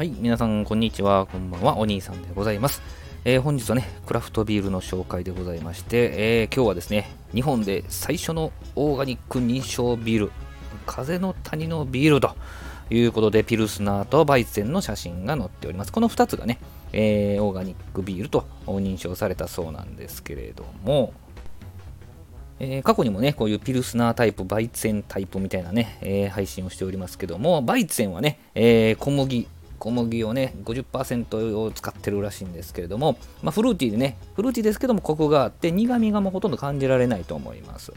はい、皆さん、こんにちは。こんばんは。お兄さんでございます。えー、本日はね、クラフトビールの紹介でございまして、えー、今日はですね、日本で最初のオーガニック認証ビール、風の谷のビールということで、ピルスナーとバイツェンの写真が載っております。この2つがね、えー、オーガニックビールと認証されたそうなんですけれども、えー、過去にもね、こういうピルスナータイプ、バイツェンタイプみたいなね、えー、配信をしておりますけども、バイツェンはね、えー、小麦、小麦をね50%を使ってるらしいんですけれども、まあ、フルーティーでねフルーティーですけどもコクがあって苦みがもうほとんど感じられないと思います。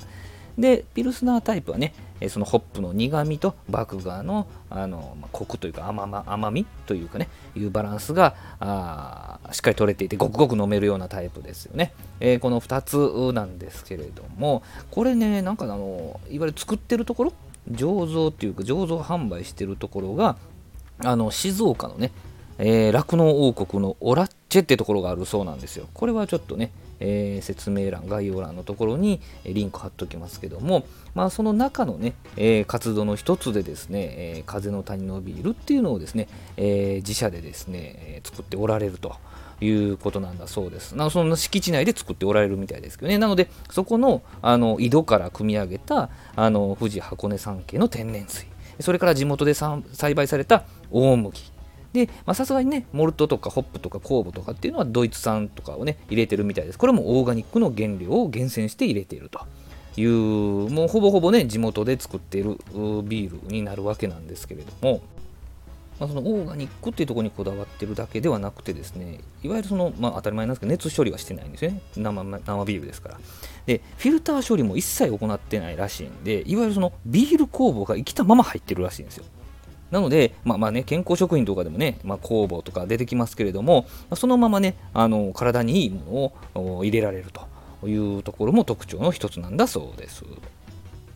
でピルスナータイプはねそのホップの苦みと麦芽のあの、まあ、コクというか甘,、甘みというかねいうバランスがあしっかり取れていてごくごく飲めるようなタイプですよね、えー、この2つなんですけれどもこれねなんかあのいわゆる作ってるところ醸造っていうか醸造販売してるところがあの静岡のね酪農、ー、王国のオラッチェってところがあるそうなんですよ。これはちょっとね、えー、説明欄、概要欄のところにリンク貼っておきますけども、まあ、その中のね、えー、活動の一つでですね、えー、風の谷のビールっていうのをですね、え自社でですね、え作っておられると。いうことなんだそうです。なその敷地内で作っておられるみたいですけどね。なので、そこのあの井戸から汲み上げたあの富士箱根山系の天然水。それから地元で栽培された大麦。でさすがにねモルトとかホップとか酵母とかっていうのはドイツ産とかをね入れてるみたいです。これもオーガニックの原料を厳選して入れていると。いうもうほぼほぼね地元で作っているビールになるわけなんですけれども。まあ、そのオーガニックっていうところにこだわってるだけではなくてですねいわゆるその、まあ、当たり前なんですけど熱処理はしてないんですよね。生生ビールですから。でフィルター処理も一切行ってないらしいんでいわゆるそのビール酵母が生きたまま入ってるらしいんですよ。なので、まあまあね、健康食品とかでもね、まあ、酵母とか出てきますけれども、そのままね、あの体にいいものを入れられるというところも特徴の一つなんだそうです。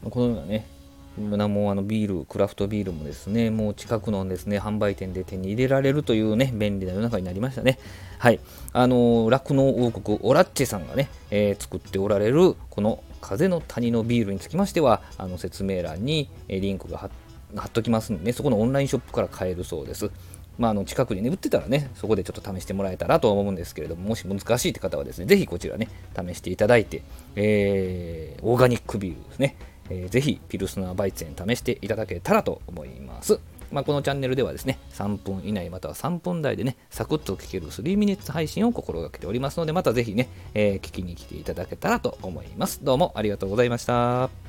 このようなね、もあのビール、クラフトビールもですね、もう近くのですね、販売店で手に入れられるというね、便利な世の中になりましたね。はい。あの、酪農王国オラッチェさんがね、えー、作っておられる、この風の谷のビールにつきましては、あの説明欄にリンクが貼っときますんでね、そこのオンラインショップから買えるそうです。まあ、あの近くに、ね、売ってたらね、そこでちょっと試してもらえたらと思うんですけれども、もし難しいって方はですね、ぜひこちらね、試していただいて、えー、オーガニックビールですね、えー、ぜひピルスナーバイツェン試していただけたらと思います。まあ、このチャンネルではですね、3分以内または3分台でね、サクッと聞ける3ミニッツ配信を心がけておりますので、またぜひね、えー、聞きに来ていただけたらと思います。どうもありがとうございました。